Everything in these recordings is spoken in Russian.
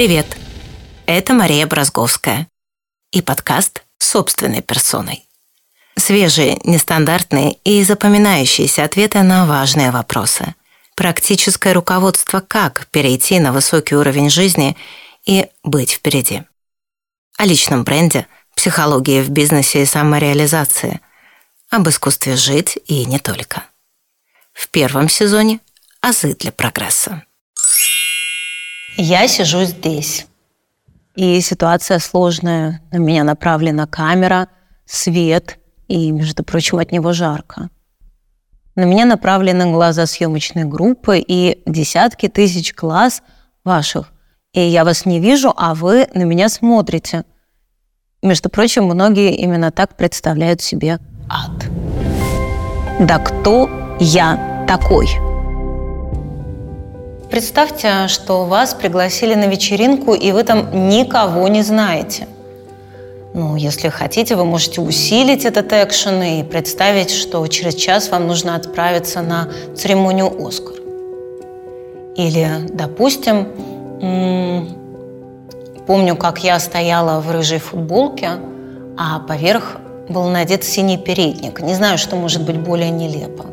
Привет! Это Мария Бразговская и подкаст «Собственной персоной». Свежие, нестандартные и запоминающиеся ответы на важные вопросы. Практическое руководство, как перейти на высокий уровень жизни и быть впереди. О личном бренде, психологии в бизнесе и самореализации. Об искусстве жить и не только. В первом сезоне «Азы для прогресса». Я сижу здесь. И ситуация сложная. На меня направлена камера, свет, и, между прочим, от него жарко. На меня направлены глаза съемочной группы и десятки тысяч глаз ваших. И я вас не вижу, а вы на меня смотрите. Между прочим, многие именно так представляют себе ад. Да кто я такой? Представьте, что вас пригласили на вечеринку, и вы там никого не знаете – ну, если хотите, вы можете усилить этот экшен и представить, что через час вам нужно отправиться на церемонию «Оскар». Или, допустим, помню, как я стояла в рыжей футболке, а поверх был надет синий передник. Не знаю, что может быть более нелепо.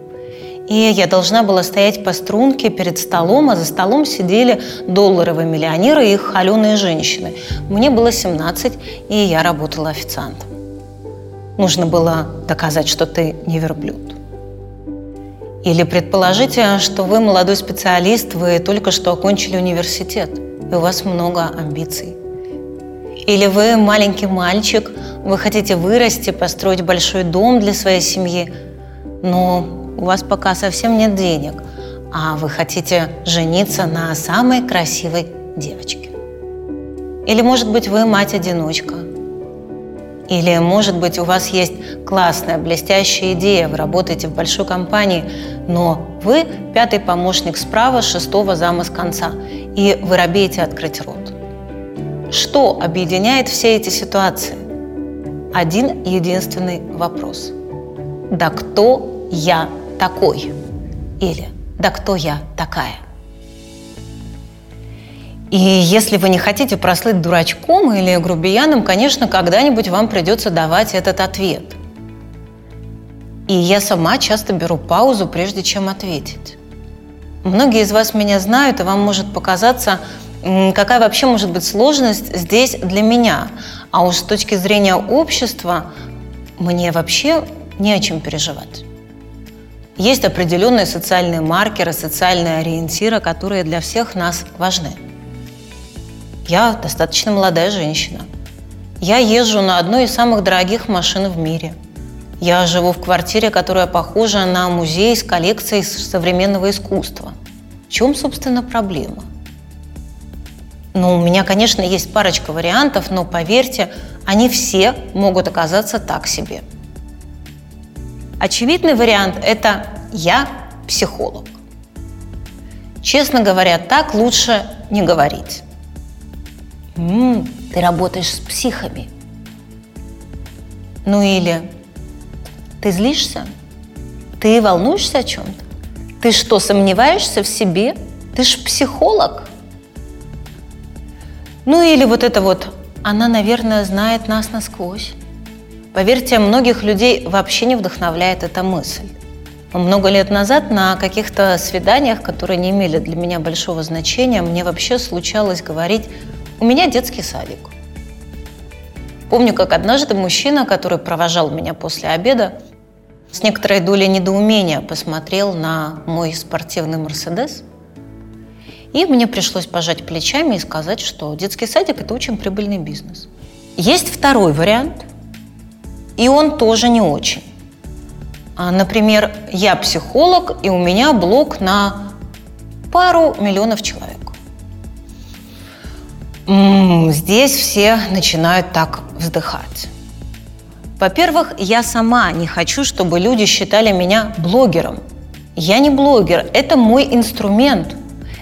И я должна была стоять по струнке перед столом, а за столом сидели долларовые миллионеры и их холеные женщины. Мне было 17, и я работала официантом. Нужно было доказать, что ты не верблюд. Или предположите, что вы молодой специалист, вы только что окончили университет, и у вас много амбиций. Или вы маленький мальчик, вы хотите вырасти, построить большой дом для своей семьи, но у вас пока совсем нет денег, а вы хотите жениться на самой красивой девочке. Или, может быть, вы мать-одиночка. Или, может быть, у вас есть классная, блестящая идея, вы работаете в большой компании, но вы пятый помощник справа, шестого зама с конца, и вы робеете открыть рот. Что объединяет все эти ситуации? Один единственный вопрос. Да кто я такой? Или «Да кто я такая?» И если вы не хотите прослыть дурачком или грубияном, конечно, когда-нибудь вам придется давать этот ответ. И я сама часто беру паузу, прежде чем ответить. Многие из вас меня знают, и вам может показаться, какая вообще может быть сложность здесь для меня. А уж с точки зрения общества мне вообще не о чем переживать. Есть определенные социальные маркеры, социальные ориентиры, которые для всех нас важны. Я достаточно молодая женщина. Я езжу на одной из самых дорогих машин в мире. Я живу в квартире, которая похожа на музей с коллекцией современного искусства. В чем, собственно, проблема? Ну, у меня, конечно, есть парочка вариантов, но поверьте, они все могут оказаться так себе – Очевидный вариант – это «я психолог». Честно говоря, так лучше не говорить. «М-м, ты работаешь с психами. Ну или ты злишься? Ты волнуешься о чем-то? Ты что, сомневаешься в себе? Ты ж психолог. Ну или вот это вот, она, наверное, знает нас насквозь. Поверьте, многих людей вообще не вдохновляет эта мысль. Много лет назад на каких-то свиданиях, которые не имели для меня большого значения, мне вообще случалось говорить «у меня детский садик». Помню, как однажды мужчина, который провожал меня после обеда, с некоторой долей недоумения посмотрел на мой спортивный «Мерседес», и мне пришлось пожать плечами и сказать, что детский садик – это очень прибыльный бизнес. Есть второй вариант – и он тоже не очень. А, например, я психолог, и у меня блог на пару миллионов человек. Здесь все начинают так вздыхать. Во-первых, я сама не хочу, чтобы люди считали меня блогером. Я не блогер, это мой инструмент.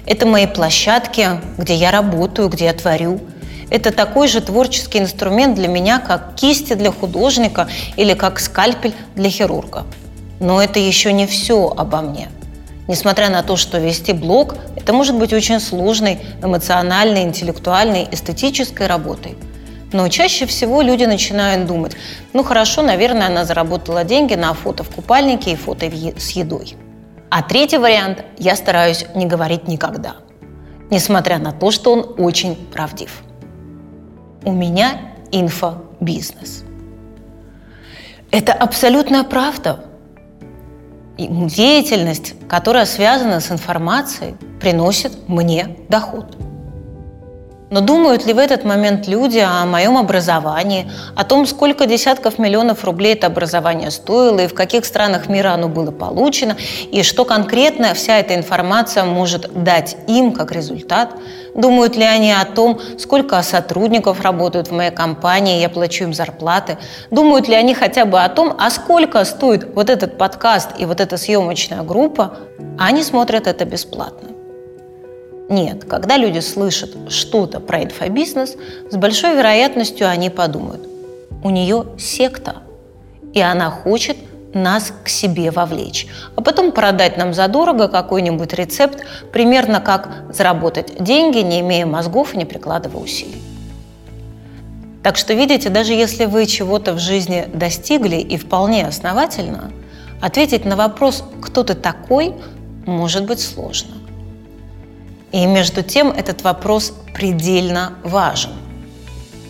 Это мои площадки, где я работаю, где я творю – это такой же творческий инструмент для меня, как кисти для художника или как скальпель для хирурга. Но это еще не все обо мне. Несмотря на то, что вести блог – это может быть очень сложной эмоциональной, интеллектуальной, эстетической работой. Но чаще всего люди начинают думать, ну хорошо, наверное, она заработала деньги на фото в купальнике и фото с едой. А третий вариант я стараюсь не говорить никогда, несмотря на то, что он очень правдив. У меня инфобизнес. Это абсолютная правда – деятельность, которая связана с информацией, приносит мне доход. Но думают ли в этот момент люди о моем образовании, о том, сколько десятков миллионов рублей это образование стоило, и в каких странах мира оно было получено, и что конкретно вся эта информация может дать им как результат? Думают ли они о том, сколько сотрудников работают в моей компании, я плачу им зарплаты? Думают ли они хотя бы о том, а сколько стоит вот этот подкаст и вот эта съемочная группа? Они смотрят это бесплатно. Нет, когда люди слышат что-то про инфобизнес, с большой вероятностью они подумают, у нее секта, и она хочет нас к себе вовлечь, а потом продать нам задорого какой-нибудь рецепт, примерно как заработать деньги, не имея мозгов и не прикладывая усилий. Так что, видите, даже если вы чего-то в жизни достигли и вполне основательно, ответить на вопрос «кто ты такой?» может быть сложно. И между тем этот вопрос предельно важен.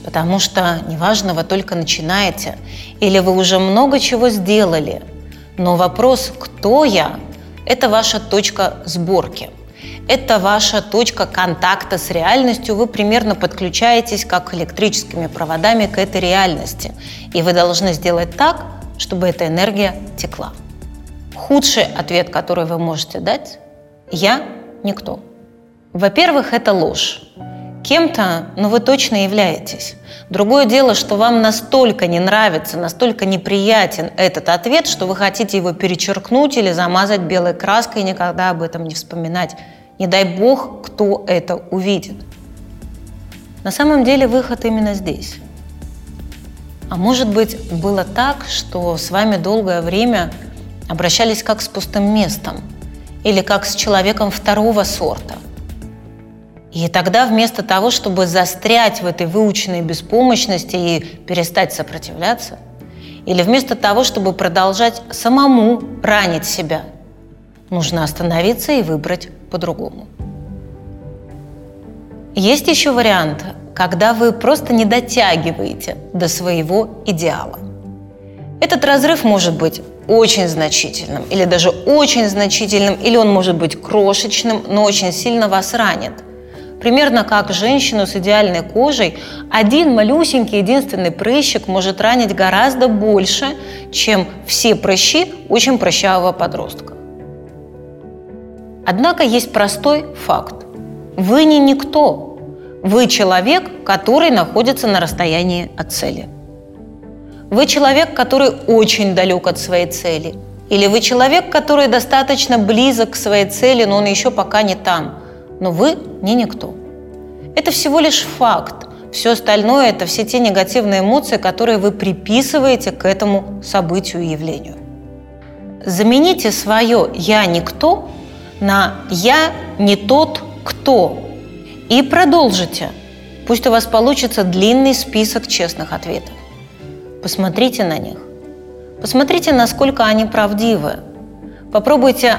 Потому что неважно, вы только начинаете, или вы уже много чего сделали, но вопрос «кто я?» – это ваша точка сборки. Это ваша точка контакта с реальностью. Вы примерно подключаетесь как электрическими проводами к этой реальности. И вы должны сделать так, чтобы эта энергия текла. Худший ответ, который вы можете дать – «я никто». Во-первых, это ложь. Кем-то, но ну, вы точно являетесь. Другое дело, что вам настолько не нравится, настолько неприятен этот ответ, что вы хотите его перечеркнуть или замазать белой краской и никогда об этом не вспоминать. Не дай бог, кто это увидит. На самом деле выход именно здесь. А может быть, было так, что с вами долгое время обращались как с пустым местом или как с человеком второго сорта – и тогда вместо того, чтобы застрять в этой выученной беспомощности и перестать сопротивляться, или вместо того, чтобы продолжать самому ранить себя, нужно остановиться и выбрать по-другому. Есть еще вариант, когда вы просто не дотягиваете до своего идеала. Этот разрыв может быть очень значительным, или даже очень значительным, или он может быть крошечным, но очень сильно вас ранит – Примерно как женщину с идеальной кожей, один малюсенький единственный прыщик может ранить гораздо больше, чем все прыщи очень прыщавого подростка. Однако есть простой факт. Вы не никто. Вы человек, который находится на расстоянии от цели. Вы человек, который очень далек от своей цели. Или вы человек, который достаточно близок к своей цели, но он еще пока не там – но вы не никто. Это всего лишь факт. Все остальное – это все те негативные эмоции, которые вы приписываете к этому событию и явлению. Замените свое «я никто» на «я не тот, кто» и продолжите. Пусть у вас получится длинный список честных ответов. Посмотрите на них. Посмотрите, насколько они правдивы. Попробуйте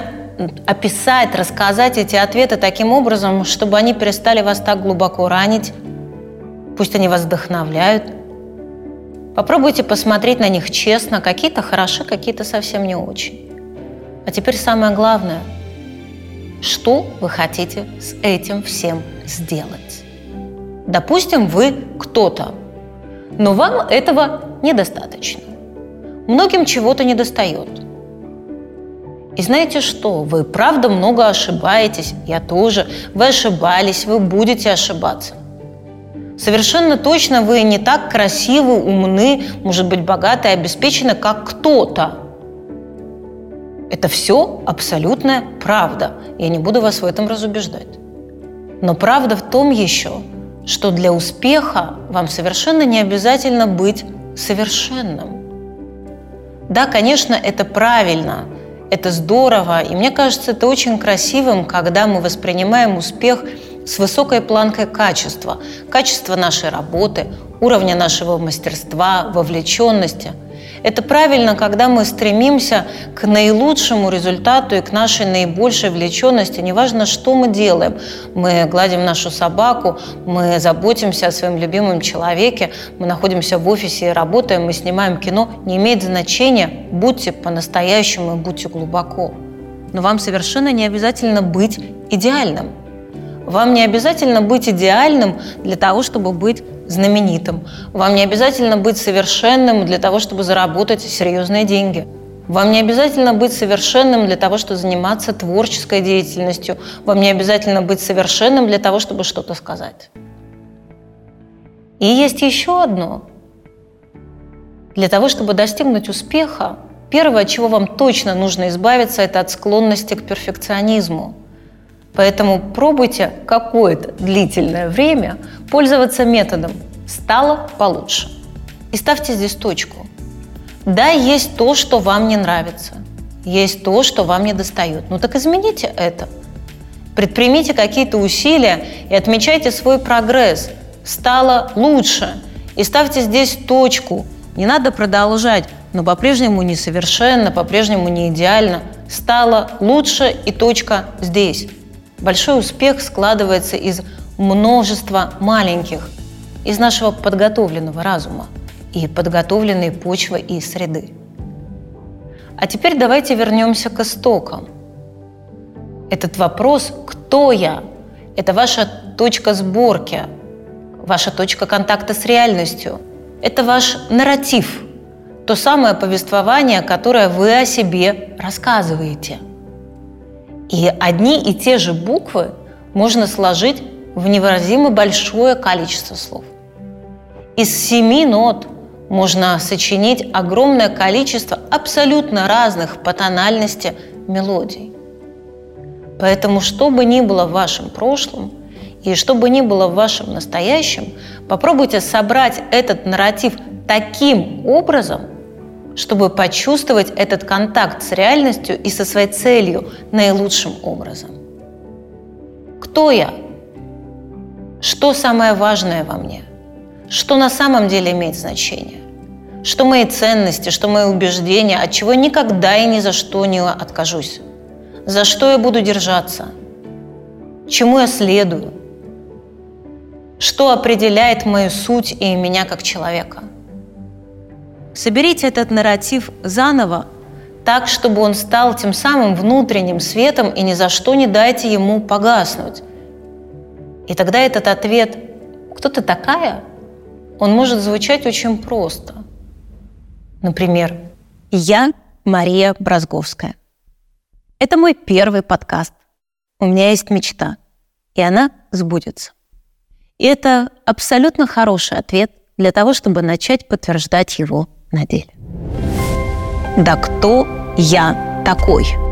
описать, рассказать эти ответы таким образом, чтобы они перестали вас так глубоко ранить. Пусть они вас вдохновляют. Попробуйте посмотреть на них честно. Какие-то хороши, какие-то совсем не очень. А теперь самое главное. Что вы хотите с этим всем сделать? Допустим, вы кто-то, но вам этого недостаточно. Многим чего-то недостает – и знаете что? Вы правда много ошибаетесь. Я тоже. Вы ошибались, вы будете ошибаться. Совершенно точно вы не так красивы, умны, может быть, богаты и обеспечены, как кто-то. Это все абсолютная правда. Я не буду вас в этом разубеждать. Но правда в том еще, что для успеха вам совершенно не обязательно быть совершенным. Да, конечно, это правильно Это здорово, и мне кажется, это очень красивым, когда мы воспринимаем успех с высокой планкой качества, качества нашей работы, уровня нашего мастерства, вовлеченности – это правильно, когда мы стремимся к наилучшему результату и к нашей наибольшей влеченности. Неважно, что мы делаем. Мы гладим нашу собаку, мы заботимся о своем любимом человеке, мы находимся в офисе и работаем, мы снимаем кино. Не имеет значения, будьте по-настоящему и будьте глубоко. Но вам совершенно не обязательно быть идеальным. Вам не обязательно быть идеальным для того, чтобы быть знаменитым. Вам не обязательно быть совершенным для того, чтобы заработать серьезные деньги. Вам не обязательно быть совершенным для того, чтобы заниматься творческой деятельностью. Вам не обязательно быть совершенным для того, чтобы что-то сказать. И есть еще одно. Для того, чтобы достигнуть успеха, первое, от чего вам точно нужно избавиться, это от склонности к перфекционизму – Поэтому пробуйте какое-то длительное время пользоваться методом «стало получше». И ставьте здесь точку. Да, есть то, что вам не нравится. Есть то, что вам не достает. Ну так измените это. Предпримите какие-то усилия и отмечайте свой прогресс. Стало лучше. И ставьте здесь точку. Не надо продолжать, но по-прежнему несовершенно, по-прежнему не идеально. Стало лучше и точка здесь. Большой успех складывается из множества маленьких, из нашего подготовленного разума и подготовленной почвы и среды. А теперь давайте вернемся к истокам. Этот вопрос «Кто я?» – это ваша точка сборки, ваша точка контакта с реальностью. Это ваш нарратив, то самое повествование, которое вы о себе рассказываете – и одни и те же буквы можно сложить в невыразимо большое количество слов. Из семи нот можно сочинить огромное количество абсолютно разных по тональности мелодий. Поэтому, что бы ни было в вашем прошлом и что бы ни было в вашем настоящем, попробуйте собрать этот нарратив таким образом – чтобы почувствовать этот контакт с реальностью и со своей целью наилучшим образом. Кто я? Что самое важное во мне? Что на самом деле имеет значение? Что мои ценности, что мои убеждения, от чего никогда и ни за что не откажусь? За что я буду держаться? Чему я следую? Что определяет мою суть и меня как человека – Соберите этот нарратив заново, так, чтобы он стал тем самым внутренним светом и ни за что не дайте ему погаснуть. И тогда этот ответ «Кто ты такая?» он может звучать очень просто. Например, «Я Мария Бразговская. Это мой первый подкаст. У меня есть мечта, и она сбудется». И это абсолютно хороший ответ для того, чтобы начать подтверждать его на деле. Да кто я такой?